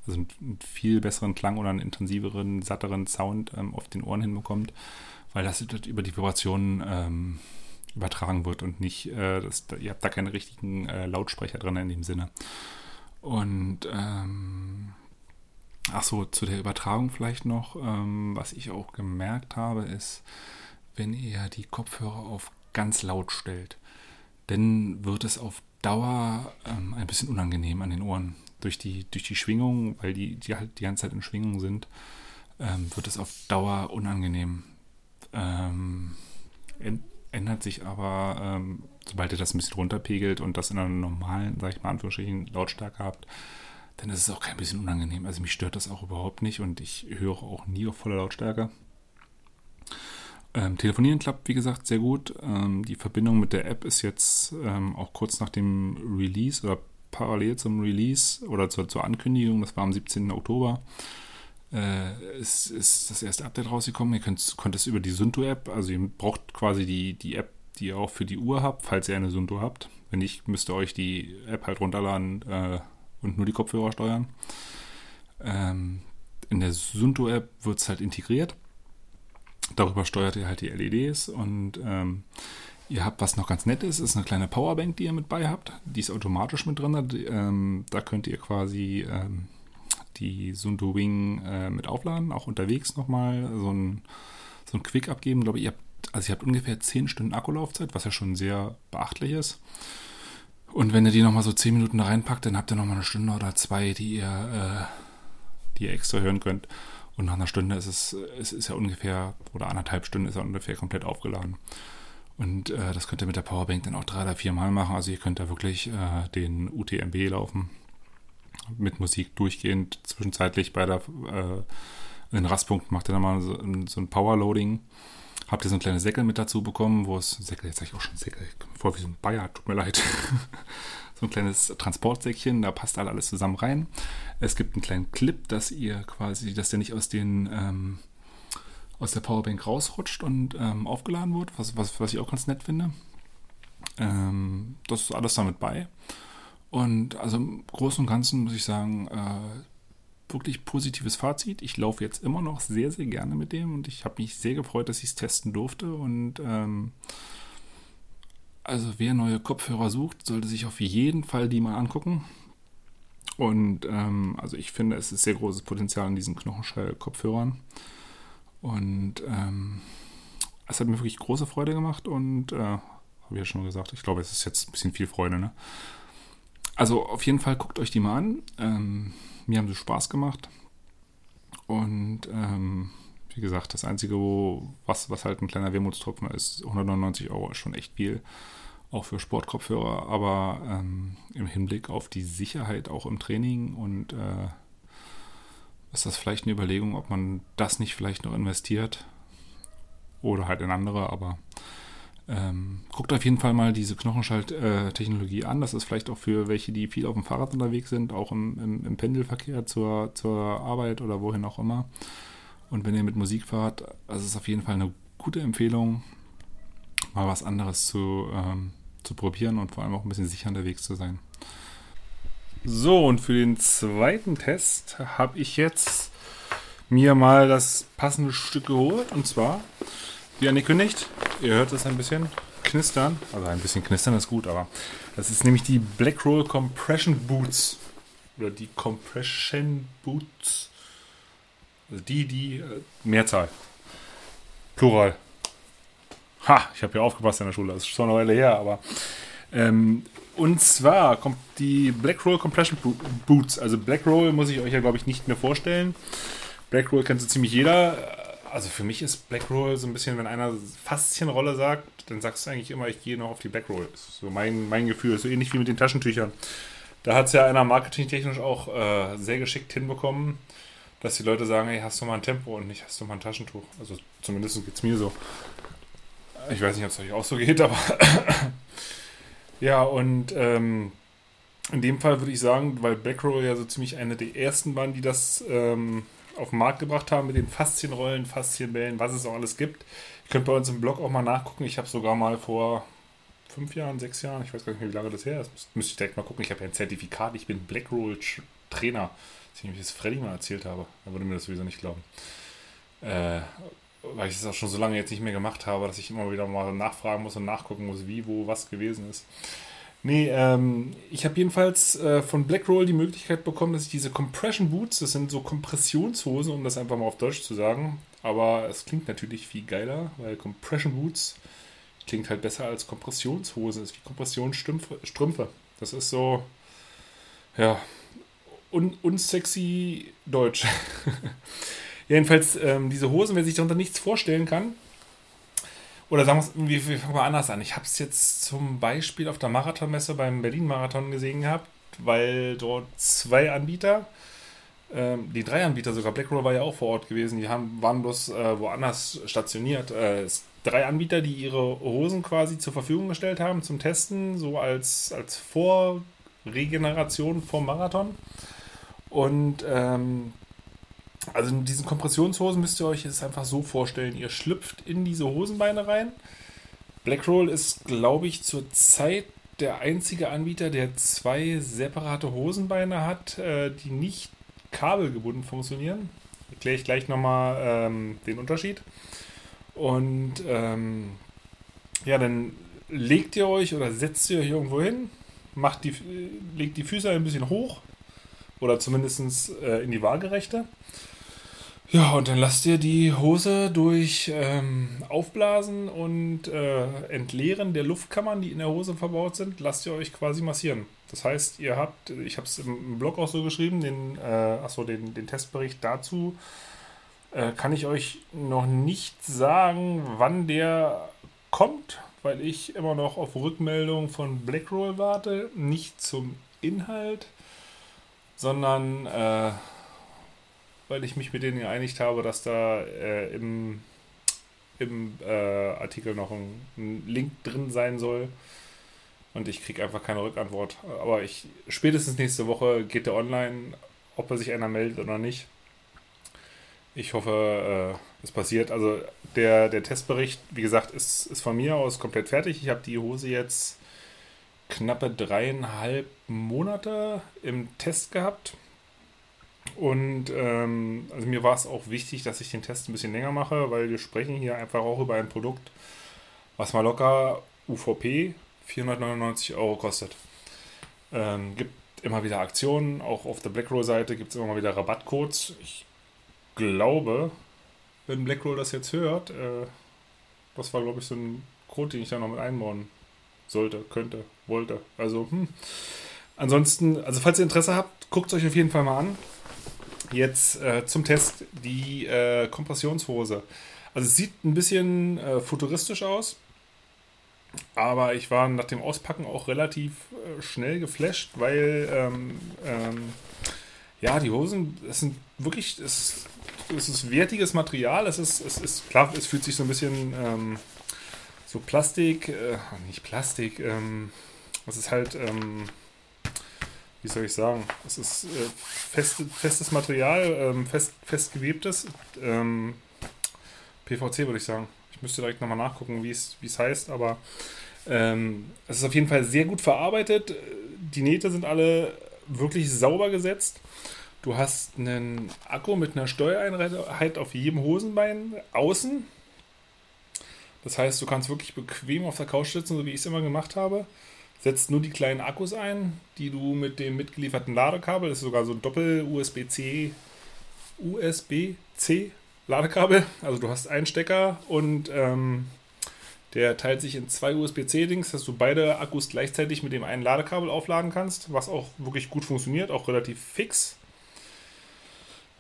Speaker 2: also einen viel besseren Klang oder einen intensiveren, satteren Sound ähm, auf den Ohren hinbekommt, weil das über die Vibrationen ähm, übertragen wird und nicht, äh, das, ihr habt da keine richtigen äh, Lautsprecher drin in dem Sinne. Und ähm, Ach so, zu der Übertragung vielleicht noch. Ähm, was ich auch gemerkt habe, ist, wenn ihr die Kopfhörer auf ganz laut stellt, dann wird es auf Dauer ähm, ein bisschen unangenehm an den Ohren. Durch die, durch die Schwingung, weil die, die halt die ganze Zeit in Schwingung sind, ähm, wird es auf Dauer unangenehm. ähm, ändert sich aber, ähm, sobald ihr das ein bisschen runterpegelt und das in einer normalen, sag ich mal, Anführungsstrichen, Lautstärke habt, dann ist es auch kein bisschen unangenehm. Also mich stört das auch überhaupt nicht und ich höre auch nie auf voller Lautstärke. Ähm, telefonieren klappt, wie gesagt, sehr gut. Ähm, die Verbindung mit der App ist jetzt ähm, auch kurz nach dem Release oder parallel zum Release oder zur, zur Ankündigung, das war am 17. Oktober, äh, ist, ist das erste Update rausgekommen. Ihr könnt, könnt es über die Sunto-App, also ihr braucht quasi die, die App, die ihr auch für die Uhr habt, falls ihr eine Sunto habt. Wenn nicht, müsst ihr euch die App halt runterladen äh, und nur die Kopfhörer steuern. Ähm, in der Sunto-App wird es halt integriert. Darüber steuert ihr halt die LEDs und ähm, ihr habt, was noch ganz nett ist, ist eine kleine Powerbank, die ihr mit bei habt. Die ist automatisch mit drin. Ähm, da könnt ihr quasi ähm, die Sunto Wing äh, mit aufladen, auch unterwegs nochmal so ein, so ein Quick abgeben. Ich glaube, ihr habt, also ihr habt ungefähr 10 Stunden Akkulaufzeit, was ja schon sehr beachtlich ist. Und wenn ihr die nochmal so 10 Minuten da reinpackt, dann habt ihr nochmal eine Stunde oder zwei, die ihr, äh, die ihr extra hören könnt. Und nach einer Stunde ist es, es ist ja ungefähr, oder anderthalb Stunden ist er ungefähr komplett aufgeladen. Und äh, das könnt ihr mit der Powerbank dann auch drei oder vier Mal machen. Also ihr könnt da wirklich äh, den UTMB laufen mit Musik durchgehend zwischenzeitlich bei der äh, in Rastpunkt macht er dann mal so, so ein Powerloading. Habt ihr so ein kleines Säckel mit dazu bekommen, wo es, Säckel, jetzt sag ich auch schon Säckel, ich komme vor wie so ein Bayer, tut mir leid. so ein kleines Transportsäckchen, da passt halt alles zusammen rein. Es gibt einen kleinen Clip, dass ihr quasi, dass der nicht aus den, ähm, aus der Powerbank rausrutscht und ähm, aufgeladen wird, was, was, was ich auch ganz nett finde. Ähm, das ist alles damit bei. Und also im Großen und Ganzen muss ich sagen, äh, wirklich positives Fazit. Ich laufe jetzt immer noch sehr, sehr gerne mit dem und ich habe mich sehr gefreut, dass ich es testen durfte. Und ähm, also wer neue Kopfhörer sucht, sollte sich auf jeden Fall die mal angucken. Und ähm, also ich finde, es ist sehr großes Potenzial in diesen Knochenschall-Kopfhörern. Und ähm, es hat mir wirklich große Freude gemacht und äh, habe ich ja schon gesagt, ich glaube, es ist jetzt ein bisschen viel Freude, ne? Also auf jeden Fall guckt euch die mal an. Ähm, mir haben sie Spaß gemacht. Und ähm, wie gesagt, das Einzige, wo, was, was halt ein kleiner Wermutstropfen ist, 199 Euro ist schon echt viel. Auch für Sportkopfhörer. Aber ähm, im Hinblick auf die Sicherheit auch im Training und äh, ist das vielleicht eine Überlegung, ob man das nicht vielleicht noch investiert. Oder halt in andere, aber ähm, guckt auf jeden Fall mal diese Knochenschalttechnologie an. Das ist vielleicht auch für welche, die viel auf dem Fahrrad unterwegs sind, auch im, im, im Pendelverkehr zur, zur Arbeit oder wohin auch immer. Und wenn ihr mit Musik fahrt, das ist auf jeden Fall eine gute Empfehlung, mal was anderes zu, ähm, zu probieren und vor allem auch ein bisschen sicher unterwegs zu sein. So, und für den zweiten Test habe ich jetzt mir mal das passende Stück geholt. Und zwar wie angekündigt. Ihr hört es ein bisschen knistern. Also ein bisschen knistern ist gut, aber das ist nämlich die Black Roll Compression Boots. Oder die Compression Boots. Also die, die äh, Mehrzahl. Plural. Ha, ich habe ja aufgepasst in der Schule. Das ist schon eine Weile her, aber. Ähm, und zwar kommt die Black Roll Compression Boots. Also Black Roll muss ich euch ja, glaube ich, nicht mehr vorstellen. Black Roll kennt so ziemlich jeder also für mich ist Black Roll so ein bisschen, wenn einer Faszienrolle sagt, dann sagst du eigentlich immer, ich gehe noch auf die Black Roll. So mein, mein Gefühl, so ähnlich wie mit den Taschentüchern. Da hat es ja einer marketingtechnisch auch äh, sehr geschickt hinbekommen, dass die Leute sagen, hey, hast du mal ein Tempo und nicht hast du mal ein Taschentuch. Also zumindest geht es mir so. Ich weiß nicht, ob es euch auch so geht, aber ja, und ähm, in dem Fall würde ich sagen, weil Black Roll ja so ziemlich eine der ersten waren, die das ähm, auf den Markt gebracht haben mit den Faszienrollen, Faszienbällen, was es auch alles gibt. Ihr könnt bei uns im Blog auch mal nachgucken. Ich habe sogar mal vor fünf Jahren, sechs Jahren, ich weiß gar nicht mehr, wie lange das her ist, müsste ich direkt mal gucken. Ich habe ja ein Zertifikat, ich bin Blackroll Trainer. Das ich das Freddy mal erzählt habe. Er würde mir das sowieso nicht glauben. Äh, weil ich es auch schon so lange jetzt nicht mehr gemacht habe, dass ich immer wieder mal nachfragen muss und nachgucken muss, wie, wo, was gewesen ist. Nee, ähm, ich habe jedenfalls äh, von Blackroll die Möglichkeit bekommen, dass ich diese Compression Boots, das sind so Kompressionshosen, um das einfach mal auf Deutsch zu sagen, aber es klingt natürlich viel geiler, weil Compression Boots klingt halt besser als Kompressionshose, ist wie Kompressionsstrümpfe. Das ist so, ja, un unsexy Deutsch. Jedenfalls, ähm, diese Hosen, wer sich darunter nichts vorstellen kann, Oder sagen wir, wir, wir fangen mal anders an. Ich habe es jetzt zum Beispiel auf der Marathonmesse beim Berlin-Marathon gesehen gehabt, weil dort zwei Anbieter, ähm, die drei Anbieter sogar, Blackroll war ja auch vor Ort gewesen, die haben, waren bloß äh, woanders stationiert. Äh, drei Anbieter, die ihre Hosen quasi zur Verfügung gestellt haben zum Testen, so als, als Vorregeneration vom Marathon. Und ähm, also in diesen Kompressionshosen müsst ihr euch es einfach so vorstellen, ihr schlüpft in diese Hosenbeine rein. Blackroll ist, glaube ich, zurzeit der einzige Anbieter, der zwei separate Hosenbeine hat, äh, die nicht kabelgebunden funktionieren. Erkläre ich gleich nochmal ähm, den Unterschied. Und ähm, ja, dann legt ihr euch oder setzt ihr euch irgendwo hin, macht die, legt die Füße ein bisschen hoch oder zumindest äh, in die Waagerechte. Ja, und dann lasst ihr die Hose durch ähm, Aufblasen und äh, Entleeren der Luftkammern, die in der Hose verbaut sind, lasst ihr euch quasi massieren. Das heißt, ihr habt, ich habe es im Blog auch so geschrieben, den, äh, achso, den, den Testbericht dazu äh, kann ich euch noch nicht sagen, wann der kommt, weil ich immer noch auf Rückmeldung von Blackroll warte. Nicht zum Inhalt, sondern äh, weil ich mich mit denen geeinigt habe, dass da äh, im, im äh, Artikel noch ein, ein, Link drin sein soll. Und ich kriege einfach keine Rückantwort. Aber ich spätestens nächste Woche geht der online, ob er sich einer meldet oder nicht. Ich hoffe, äh, es passiert. Also der, der Testbericht, wie gesagt, ist, ist von mir aus komplett fertig. Ich habe die Hose jetzt knappe dreieinhalb Monate im Test gehabt. Und ähm, also mir war es auch wichtig, dass ich den Test ein bisschen länger mache, weil wir sprechen hier einfach auch über ein Produkt, was mal locker UVP 499 Euro kostet. Ähm, gibt immer wieder Aktionen, auch auf der Blackroll-Seite gibt es immer mal wieder Rabattcodes. Ich glaube, wenn Blackroll das jetzt hört, äh, das war, glaube ich, so ein Code, den ich da noch mit einbauen sollte, könnte, wollte. Also, hm. Ansonsten, also falls ihr Interesse habt, guckt es euch auf jeden Fall mal an. Jetzt äh, zum Test die äh, Kompressionshose. Also es sieht ein bisschen äh, futuristisch aus, aber ich war nach dem Auspacken auch relativ äh, schnell geflasht, weil ähm, ähm, ja, die Hosen, es sind wirklich, es es ist wertiges Material. Es ist, es ist klar, es fühlt sich so ein bisschen ähm, so Plastik, äh, nicht Plastik, ähm, es ist halt, ähm, wie soll ich sagen, es ist äh, fest, festes Material, ähm, fest, fest gewebtes, ähm, PVC würde ich sagen. Ich müsste direkt nochmal nachgucken, wie es heißt, aber ähm, es ist auf jeden Fall sehr gut verarbeitet. Die Nähte sind alle wirklich sauber gesetzt. Du hast einen Akku mit einer Steuereinheit auf jedem Hosenbein außen. Das heißt, du kannst wirklich bequem auf der Couch sitzen, so wie ich es immer gemacht habe. Setzt nur die kleinen Akkus ein, die du mit dem mitgelieferten Ladekabel, das ist sogar so ein Doppel-USB-C, USB-C Ladekabel. Also du hast einen Stecker und ähm, der teilt sich in zwei USB-C-Dings, dass du beide Akkus gleichzeitig mit dem einen Ladekabel aufladen kannst, was auch wirklich gut funktioniert, auch relativ fix.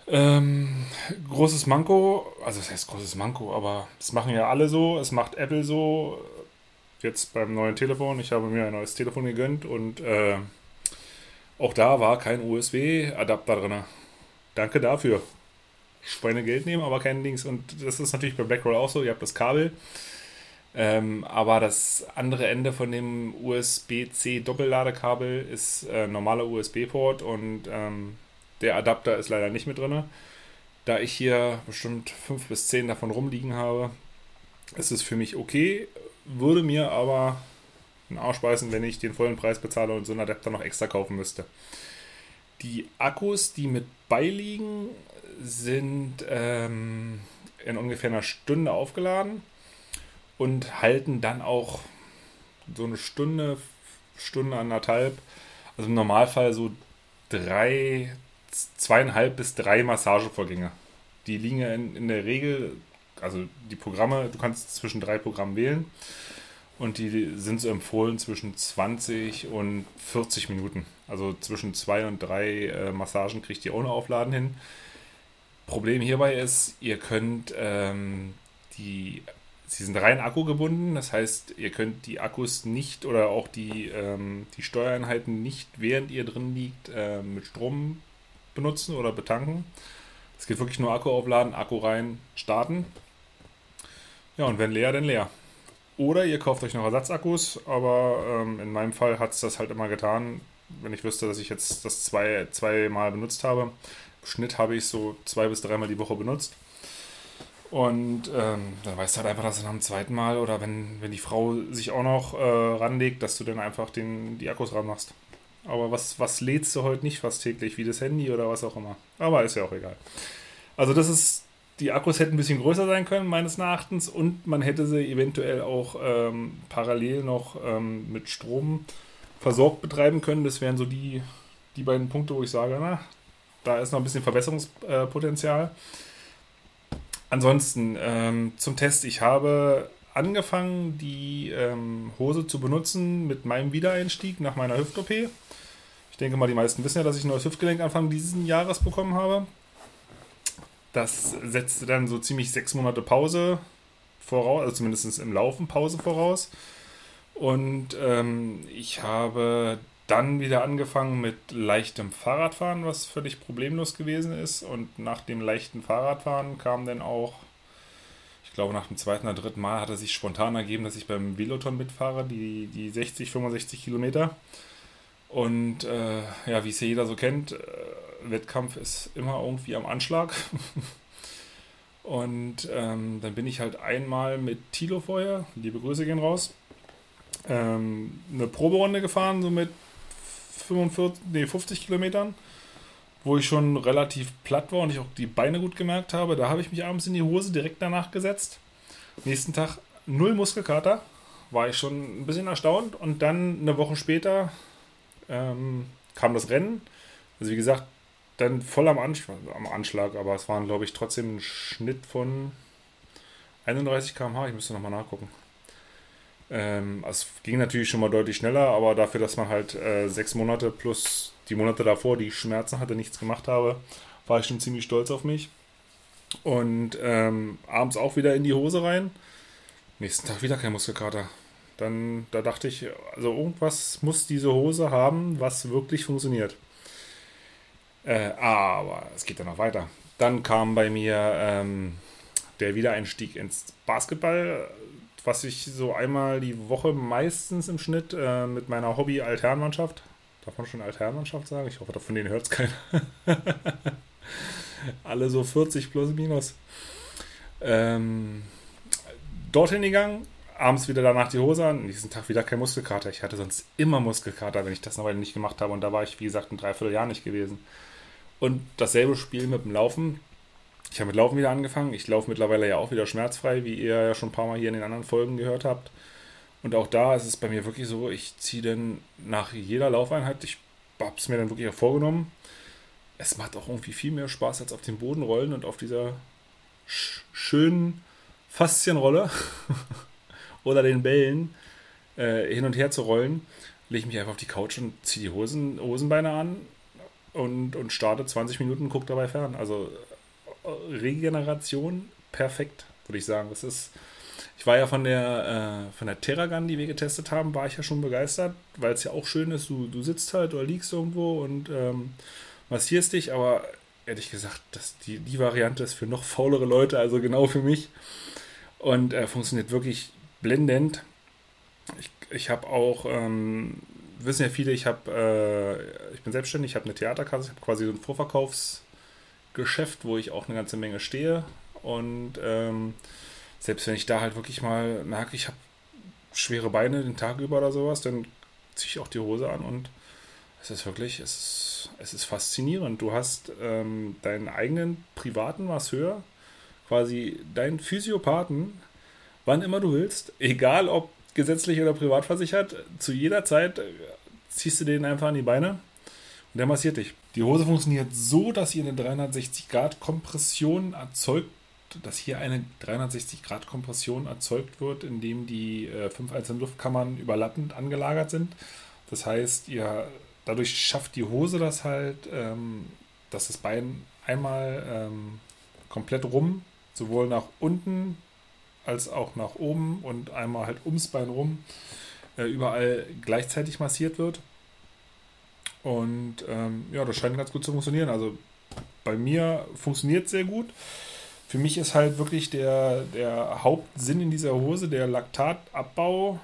Speaker 2: Ähm, großes Manko, also das heißt großes Manko, aber das machen ja alle so, es macht Apple so. Jetzt beim neuen Telefon, ich habe mir ein neues Telefon gegönnt und äh, auch da war kein USB-Adapter drin. Danke dafür. Schweinegeld nehmen, aber kein Dings. Und das ist natürlich bei Blackroll auch so, ihr habt das Kabel. Ähm, aber das andere Ende von dem USB-C Doppelladekabel ist äh, normaler USB-Port und ähm, der Adapter ist leider nicht mit drin. Da ich hier bestimmt fünf bis zehn davon rumliegen habe, ist es für mich okay. Würde mir aber einen Arsch beißen, wenn ich den vollen Preis bezahle und so einen Adapter noch extra kaufen müsste. Die Akkus, die mit beiliegen, sind ähm, in ungefähr einer Stunde aufgeladen und halten dann auch so eine Stunde, Stunde anderthalb. Also im Normalfall so drei, zweieinhalb bis drei Massagevorgänge. Die liegen in, in der Regel, also die Programme, du kannst zwischen drei Programmen wählen und die sind so empfohlen zwischen 20 und 40 Minuten. Also zwischen zwei und drei äh, Massagen kriegt ihr ohne Aufladen hin. Problem hierbei ist, ihr könnt ähm, die sie sind rein akkugebunden. Das heißt, ihr könnt die Akkus nicht oder auch die, ähm, die Steuereinheiten nicht, während ihr drin liegt, äh, mit Strom benutzen oder betanken. Es geht wirklich nur Akku aufladen, Akku rein, starten. Ja, und wenn leer, dann leer. Oder ihr kauft euch noch Ersatzakkus, aber ähm, in meinem Fall hat es das halt immer getan, wenn ich wüsste, dass ich jetzt das zwei, zweimal benutzt habe. Im Schnitt habe ich so zwei bis dreimal die Woche benutzt. Und ähm, dann weißt du halt einfach, dass du nach dem zweiten Mal oder wenn, wenn die Frau sich auch noch äh, ranlegt, dass du dann einfach den, die Akkus ranmachst. Aber was, was lädst du heute nicht fast täglich, wie das Handy oder was auch immer. Aber ist ja auch egal. Also das ist, die Akkus hätten ein bisschen größer sein können, meines Erachtens, und man hätte sie eventuell auch ähm, parallel noch ähm, mit Strom versorgt betreiben können. Das wären so die, die beiden Punkte, wo ich sage, na, da ist noch ein bisschen Verbesserungspotenzial. Ansonsten ähm, zum Test. Ich habe angefangen, die ähm, Hose zu benutzen mit meinem Wiedereinstieg nach meiner Hüft-OP. Ich denke mal, die meisten wissen ja, dass ich ein neues Hüftgelenk Anfang dieses Jahres bekommen habe. Das setzte dann so ziemlich sechs Monate Pause voraus, also zumindest im Laufen Pause voraus. Und ähm, ich habe dann wieder angefangen mit leichtem Fahrradfahren, was völlig problemlos gewesen ist. Und nach dem leichten Fahrradfahren kam dann auch, ich glaube nach dem zweiten oder dritten Mal hat es sich spontan ergeben, dass ich beim Veloton mitfahre, die, die 60, 65 Kilometer. Und äh, ja, wie es ja jeder so kennt, äh, Wettkampf ist immer irgendwie am Anschlag. Und ähm, dann bin ich halt einmal mit Tilo vorher, liebe Grüße gehen raus, ähm, eine Proberunde gefahren, so mit 45, nee, 50 Kilometern, wo ich schon relativ platt war und ich auch die Beine gut gemerkt habe. Da habe ich mich abends in die Hose direkt danach gesetzt. Nächsten Tag null Muskelkater, war ich schon ein bisschen erstaunt. Und dann eine Woche später ähm, kam das Rennen. Also wie gesagt, dann voll am, Anschlag, am Anschlag, aber es waren, glaube ich, trotzdem ein Schnitt von 31 km/h. Ich müsste nochmal nachgucken. Ähm, es ging natürlich schon mal deutlich schneller, aber dafür, dass man halt äh, sechs Monate plus die Monate davor, die Schmerzen hatte, nichts gemacht habe, war ich schon ziemlich stolz auf mich. Und ähm, abends auch wieder in die Hose rein. Nächsten Tag wieder kein Muskelkater. Dann, da dachte ich, also irgendwas muss diese Hose haben, was wirklich funktioniert. Äh, aber es geht dann noch weiter. Dann kam bei mir ähm, der Wiedereinstieg ins Basketball, was ich so einmal die Woche meistens im Schnitt äh, mit meiner Hobby-Alternmannschaft, darf man schon Alternmannschaft sagen? Ich hoffe, von denen hört es keiner. Alle so 40 plus minus. Ähm, dorthin gegangen, abends wieder danach die Hose an, diesen Tag wieder kein Muskelkater. Ich hatte sonst immer Muskelkater, wenn ich das noch nicht gemacht habe. Und da war ich, wie gesagt, ein Dreivierteljahr nicht gewesen. Und dasselbe Spiel mit dem Laufen. Ich habe mit Laufen wieder angefangen. Ich laufe mittlerweile ja auch wieder schmerzfrei, wie ihr ja schon ein paar Mal hier in den anderen Folgen gehört habt. Und auch da ist es bei mir wirklich so, ich ziehe dann nach jeder Laufeinheit, ich habe es mir dann wirklich auch vorgenommen. Es macht auch irgendwie viel mehr Spaß als auf dem Boden rollen und auf dieser sch schönen Faszienrolle oder den Bällen äh, hin und her zu rollen. Lege ich mich einfach auf die Couch und ziehe die Hosen, Hosenbeine an und, und starte 20 Minuten und gucke dabei fern. Also äh, Regeneration perfekt, würde ich sagen. Das ist, ich war ja von der, äh, von der Terragun, die wir getestet haben, war ich ja schon begeistert, weil es ja auch schön ist, du, du sitzt halt oder liegst irgendwo und ähm, massierst dich, aber ehrlich gesagt, das, die, die Variante ist für noch faulere Leute, also genau für mich. Und äh, funktioniert wirklich blendend. Ich, ich habe auch ähm, wissen ja viele, ich habe, äh, ich bin selbstständig, ich habe eine Theaterkasse, ich habe quasi so ein Vorverkaufsgeschäft, wo ich auch eine ganze Menge stehe. Und ähm, selbst wenn ich da halt wirklich mal merke, ich habe schwere Beine den Tag über oder sowas, dann ziehe ich auch die Hose an und es ist wirklich, es ist, es ist faszinierend. Du hast ähm, deinen eigenen privaten Masseur, quasi deinen Physiopathen, wann immer du willst, egal ob gesetzlich oder privat versichert, zu jeder Zeit äh, ziehst du den einfach an die Beine und der massiert dich. Die Hose funktioniert so, dass ihr eine 360 Grad Kompression erzeugt, dass hier eine 360 Grad Kompression erzeugt wird, indem die äh, fünf einzelnen Luftkammern überlappend angelagert sind. Das heißt, ihr dadurch schafft die Hose das halt, ähm, dass das Bein einmal ähm, komplett rum, sowohl nach unten als auch nach oben und einmal halt ums Bein rum äh, überall gleichzeitig massiert wird. Und ähm, ja, das scheint ganz gut zu funktionieren. Also bei mir funktioniert sehr gut. Für mich ist halt wirklich der, der Hauptsinn in dieser Hose der Laktatabbau,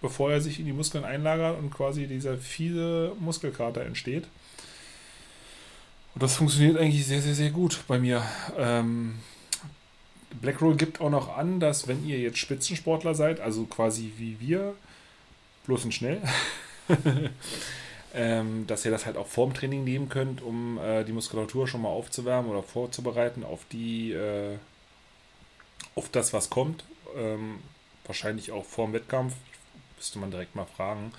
Speaker 2: bevor er sich in die Muskeln einlagert und quasi dieser fiese Muskelkater entsteht. Und das funktioniert eigentlich sehr, sehr, sehr gut bei mir. Ähm, Blackroll gibt auch noch an, dass wenn ihr jetzt Spitzensportler seid, also quasi wie wir, bloß und schnell, ähm, dass ihr das halt auch vorm Training nehmen könnt, um äh, die Muskulatur schon mal aufzuwärmen oder vorzubereiten auf die, äh, auf das, was kommt. Ähm, wahrscheinlich auch vorm Wettkampf. Müsste man direkt mal fragen.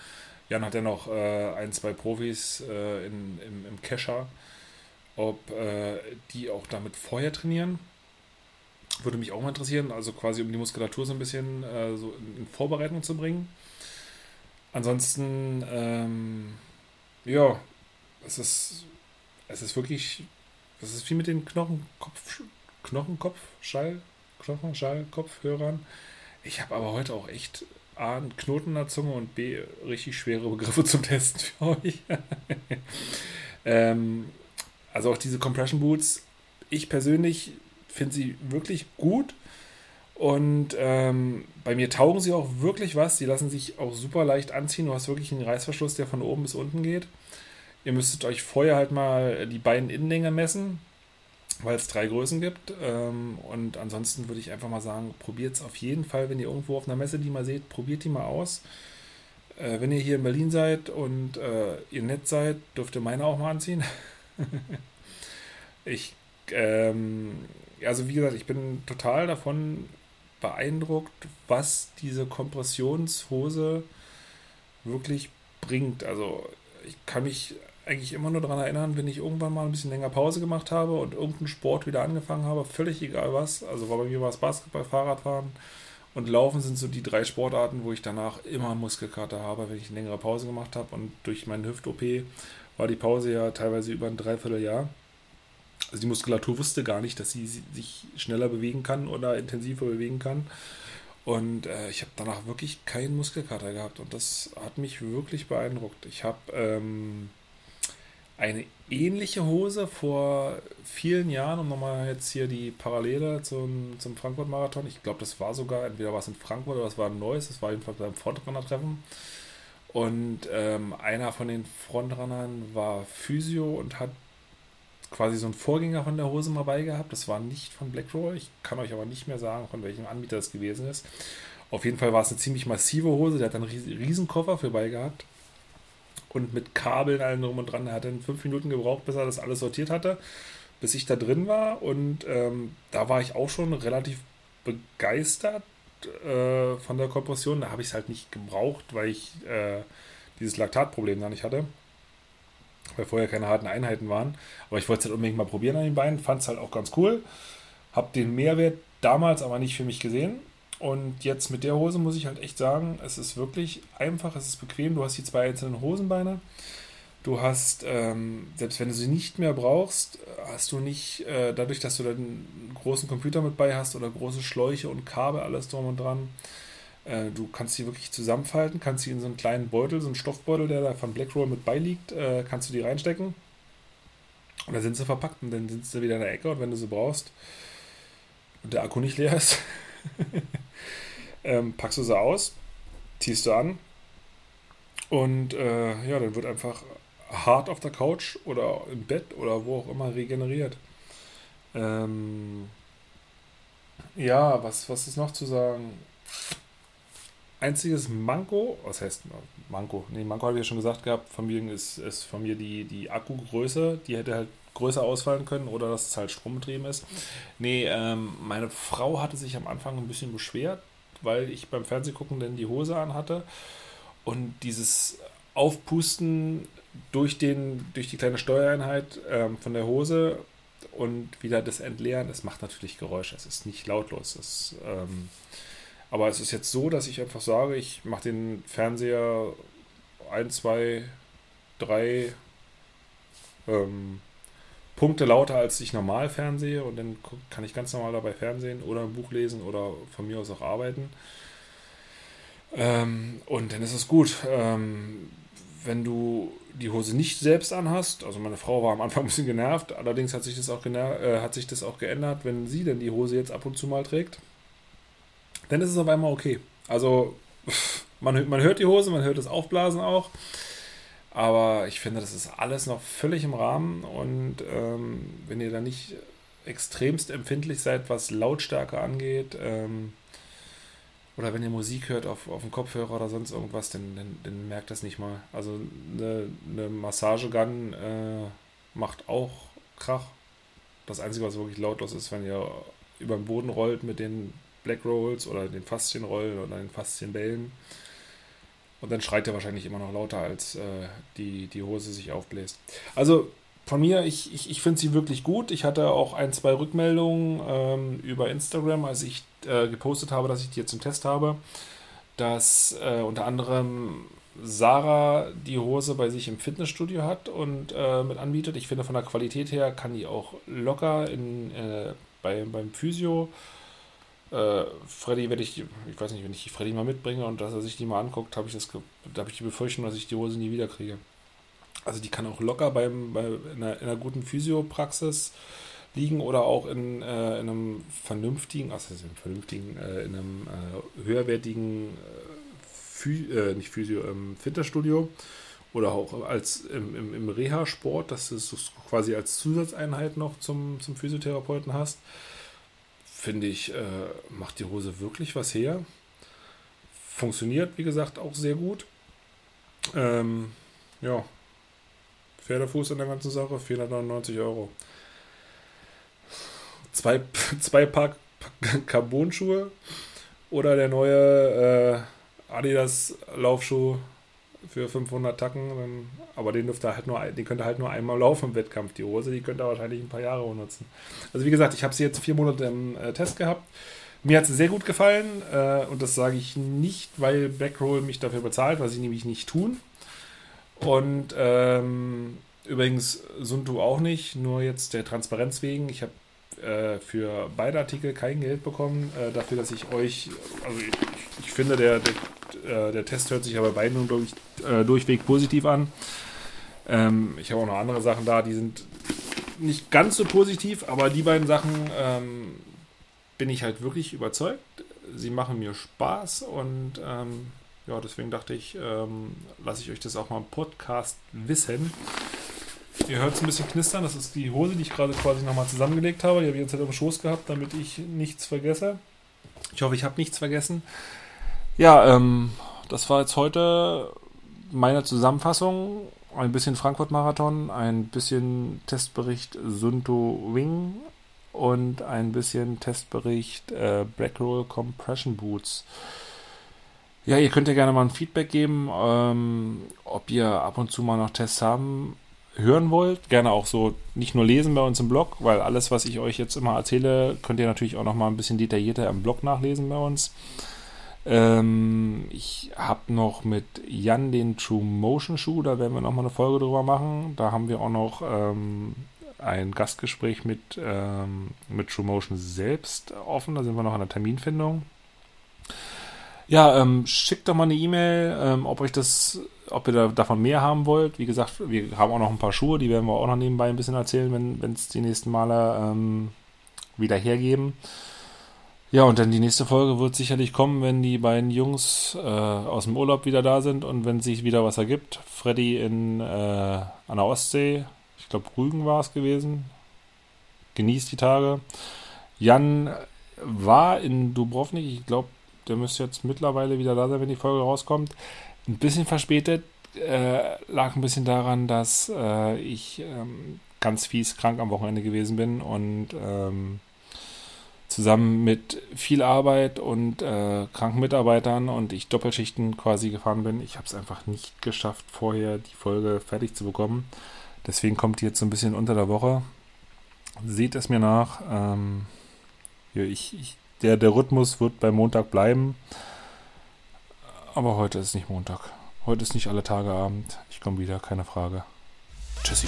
Speaker 2: Jan hat ja noch äh, ein, zwei Profis äh, in, im, im Kescher, ob äh, die auch damit vorher trainieren. Würde mich auch mal interessieren, also quasi um die Muskulatur so ein bisschen äh, so in, Vorbereitung zu bringen. Ansonsten ähm, ja, es ist, es ist wirklich, es ist wie mit den Knochenkopf, Knochenkopf, Schall, Knochenschall, Kopfhörern. Ich habe aber heute auch echt A, einen Knoten in der Zunge und B, richtig schwere Begriffe zum Testen für euch. ähm, also auch diese Compression Boots, ich persönlich finde sie wirklich gut. Und ähm, bei mir taugen sie auch wirklich was. Die lassen sich auch super leicht anziehen. Du hast wirklich einen Reißverschluss, der von oben bis unten geht. Ihr müsstet euch vorher halt mal die beiden Innenlänge messen, weil es drei Größen gibt. Ähm, und ansonsten würde ich einfach mal sagen, probiert es auf jeden Fall, wenn ihr irgendwo auf einer Messe die mal seht, probiert die mal aus. Äh, wenn ihr hier in Berlin seid und äh, ihr nett seid, dürft ihr meine auch mal anziehen. ich, ähm, also wie gesagt, ich bin total davon beeindruckt, was diese Kompressionshose wirklich bringt. Also ich kann mich eigentlich immer nur daran erinnern, wenn ich irgendwann mal ein bisschen länger Pause gemacht habe und irgendeinen Sport wieder angefangen habe, völlig egal was. Also bei mir war es Basketball, Fahrradfahren und Laufen sind so die drei Sportarten, wo ich danach immer Muskelkater habe, wenn ich eine längere Pause gemacht habe. Und durch meine Hüft-OP war die Pause ja teilweise über ein Dreivierteljahr. Also die Muskulatur wusste gar nicht, dass sie sich schneller bewegen kann oder intensiver bewegen kann. Und äh, ich habe danach wirklich keinen Muskelkater gehabt und das hat mich wirklich beeindruckt. Ich habe ähm, eine ähnliche Hose vor vielen Jahren, um nochmal jetzt hier die Parallele zum, zum Frankfurt-Marathon. Ich glaube, das war sogar, entweder war es in Frankfurt oder es war ein neues, das war jedenfalls beim Frontrunner-Treffen. Und ähm, einer von den Frontrunnern war Physio und hat quasi so einen Vorgänger von der Hose mal bei gehabt. Das war nicht von Blackroll. Ich kann euch aber nicht mehr sagen, von welchem Anbieter das gewesen ist. Auf jeden Fall war es eine ziemlich massive Hose. Der hat einen riesen Koffer für bei gehabt. Und mit Kabeln allen drum und dran. Er hat dann fünf Minuten gebraucht, bis er das alles sortiert hatte, bis ich da drin war. Und ähm, da war ich auch schon relativ begeistert äh, von der Kompression. Da habe ich es halt nicht gebraucht, weil ich äh, dieses Laktatproblem da nicht hatte weil vorher keine harten Einheiten waren. Aber ich wollte es halt unbedingt mal probieren an den Beinen, fand es halt auch ganz cool. Hab den Mehrwert damals aber nicht für mich gesehen. Und jetzt mit der Hose muss ich halt echt sagen, es ist wirklich einfach, es ist bequem. Du hast die zwei einzelnen Hosenbeine. Du hast, ähm, selbst wenn du sie nicht mehr brauchst, hast du nicht, äh, dadurch, dass du dann einen großen Computer mit bei hast oder große Schläuche und Kabel, alles drum und dran, äh, du kannst sie wirklich zusammenfalten, kannst sie in so einen kleinen Beutel, so einen Stoffbeutel, der da von Blackroll mit beiliegt, äh, kannst du die reinstecken. Und dann sind sie verpackt und dann sind sie wieder in der Ecke und wenn du sie brauchst und der Akku nicht leer ist, ähm, packst du sie aus, ziehst du an und äh, ja, dann wird einfach hart auf der Couch oder im Bett oder wo auch immer regeneriert. Ähm, ja, was, was ist noch zu sagen? Einziges Manko, was heißt Manko? Nee, Manko habe ich ja schon gesagt gehabt, von mir ist, ist von mir die, die Akkugröße, die hätte halt größer ausfallen können oder dass es halt strombetrieben ist. Nee, ähm, meine Frau hatte sich am Anfang ein bisschen beschwert, weil ich beim Fernsehgucken dann die Hose anhatte und dieses Aufpusten durch, den, durch die kleine Steuereinheit ähm, von der Hose und wieder das Entleeren, das macht natürlich Geräusche. Es ist nicht lautlos. Es ähm, aber es ist jetzt so, dass ich einfach sage, ich mache den Fernseher ein, zwei, drei ähm, Punkte lauter, als ich normal fernsehe und dann kann ich ganz normal dabei fernsehen oder ein Buch lesen oder von mir aus auch arbeiten. Ähm, und dann ist es gut. Ähm, wenn du die Hose nicht selbst anhast, also meine Frau war am Anfang ein bisschen genervt, allerdings hat sich das auch, äh, hat sich das auch geändert, wenn sie denn die Hose jetzt ab und zu mal trägt, dann ist es auf einmal okay. Also man, man hört die Hose, man hört das Aufblasen auch, aber ich finde, das ist alles noch völlig im Rahmen und ähm, wenn ihr da nicht extremst empfindlich seid, was Lautstärke angeht, ähm, oder wenn ihr Musik hört auf, auf dem Kopfhörer oder sonst irgendwas, dann, dann, dann merkt das nicht mal. Also eine, eine Massagegun äh, macht auch Krach. Das Einzige, was wirklich lautlos ist, wenn ihr über den Boden rollt mit den Black Rolls oder den Faszienrollen oder den Faszienbällen. Und dann schreit er wahrscheinlich immer noch lauter, als äh, die, die Hose sich aufbläst. Also von mir, ich, ich, ich finde sie wirklich gut. Ich hatte auch ein, zwei Rückmeldungen ähm, über Instagram, als ich äh, gepostet habe, dass ich die jetzt im Test habe, dass äh, unter anderem Sarah die Hose bei sich im Fitnessstudio hat und äh, mit anbietet. Ich finde, von der Qualität her kann die auch locker in, äh, bei, beim Physio. Äh, Freddy werde ich, ich weiß nicht, wenn ich Freddy mal mitbringe und dass er sich die mal anguckt, habe ich, das, da habe ich die Befürchtung, dass ich die Hose nie wieder kriege. Also die kann auch locker beim, bei, in, einer, in einer guten Physiopraxis liegen oder auch in, äh, in einem vernünftigen, also in, vernünftigen, äh, in einem äh, höherwertigen, äh, Phy, äh, nicht Physio, ähm, Fitnessstudio oder auch als im, im, im Reha-Sport, dass du es quasi als Zusatzeinheit noch zum, zum Physiotherapeuten hast, finde ich, äh, macht die Hose wirklich was her. Funktioniert, wie gesagt, auch sehr gut. Ähm, ja, Pferdefuß in der ganzen Sache, 499 Euro. Zwei, zwei Paar Carbon-Schuhe oder der neue äh, Adidas Laufschuh für 500 Tacken. Aber den dürfte halt nur, den könnte halt nur einmal laufen im Wettkampf. Die Hose, die könnte er wahrscheinlich ein paar Jahre benutzen. Also wie gesagt, ich habe sie jetzt vier Monate im äh, Test gehabt. Mir hat sie sehr gut gefallen äh, und das sage ich nicht, weil Backroll mich dafür bezahlt, was sie nämlich nicht tun. Und ähm, übrigens Suntu auch nicht, nur jetzt der Transparenz wegen. Ich habe äh, für beide Artikel kein Geld bekommen, äh, dafür, dass ich euch, also ich, ich finde, der, der, äh, der, Test hört sich aber bei beiden durch, äh, durchweg positiv an. Ähm, ich habe auch noch andere Sachen da, die sind nicht ganz so positiv, aber die beiden Sachen ähm, bin ich halt wirklich überzeugt. Sie machen mir Spaß und ähm, ja, deswegen dachte ich, ähm, lasse ich euch das auch mal im Podcast wissen. Ihr hört es ein bisschen knistern. Das ist die Hose, die ich gerade quasi nochmal zusammengelegt habe. Die habe ich jetzt halt auf dem Schoß gehabt, damit ich nichts vergesse. Ich hoffe, ich habe nichts vergessen. Ja, ähm, das war jetzt heute meine Zusammenfassung. Ein bisschen Frankfurt-Marathon, ein bisschen Testbericht Sunto Wing und ein bisschen Testbericht äh, Black Roll Compression Boots. Ja, ihr könnt ja gerne mal ein Feedback geben, ähm, ob ihr ab und zu mal noch Tests haben hören wollt. Gerne auch so nicht nur lesen bei uns im Blog, weil alles, was ich euch jetzt immer erzähle, könnt ihr natürlich auch noch mal ein bisschen detaillierter im Blog nachlesen bei uns. Ähm, ich habe noch mit Jan den True Motion Schuh, da werden wir noch mal eine Folge drüber machen. Da haben wir auch noch ähm, ein Gastgespräch mit, ähm, mit True Motion selbst offen. Da sind wir noch an der Terminfindung. Ja, ähm, schickt doch mal eine E-Mail, ähm, ob euch das, ob ihr da, davon mehr haben wollt. Wie gesagt, wir haben auch noch ein paar Schuhe, die werden wir auch noch nebenbei ein bisschen erzählen, wenn es die nächsten Male ähm, wieder hergeben. Ja, und dann die nächste Folge wird sicherlich kommen, wenn die beiden Jungs äh, aus dem Urlaub wieder da sind und wenn sich wieder was ergibt. Freddy in, äh, an der Ostsee, ich glaube Rügen war es gewesen. Genießt die Tage. Jan war in Dubrovnik, ich glaube der müsste jetzt mittlerweile wieder da sein, wenn die Folge rauskommt. Ein bisschen verspätet. Äh, lag ein bisschen daran, dass äh, ich ähm, ganz fies krank am Wochenende gewesen bin und ähm, zusammen mit viel Arbeit und äh, kranken Mitarbeitern und ich Doppelschichten quasi gefahren bin. Ich habe es einfach nicht geschafft, vorher die Folge fertig zu bekommen. Deswegen kommt die jetzt so ein bisschen unter der Woche. Seht es mir nach. Ähm, ja, ich, ich der, der Rhythmus wird beim Montag bleiben. Aber heute ist nicht Montag. Heute ist nicht alle Tage Abend. Ich komme wieder, keine Frage. Tschüssi.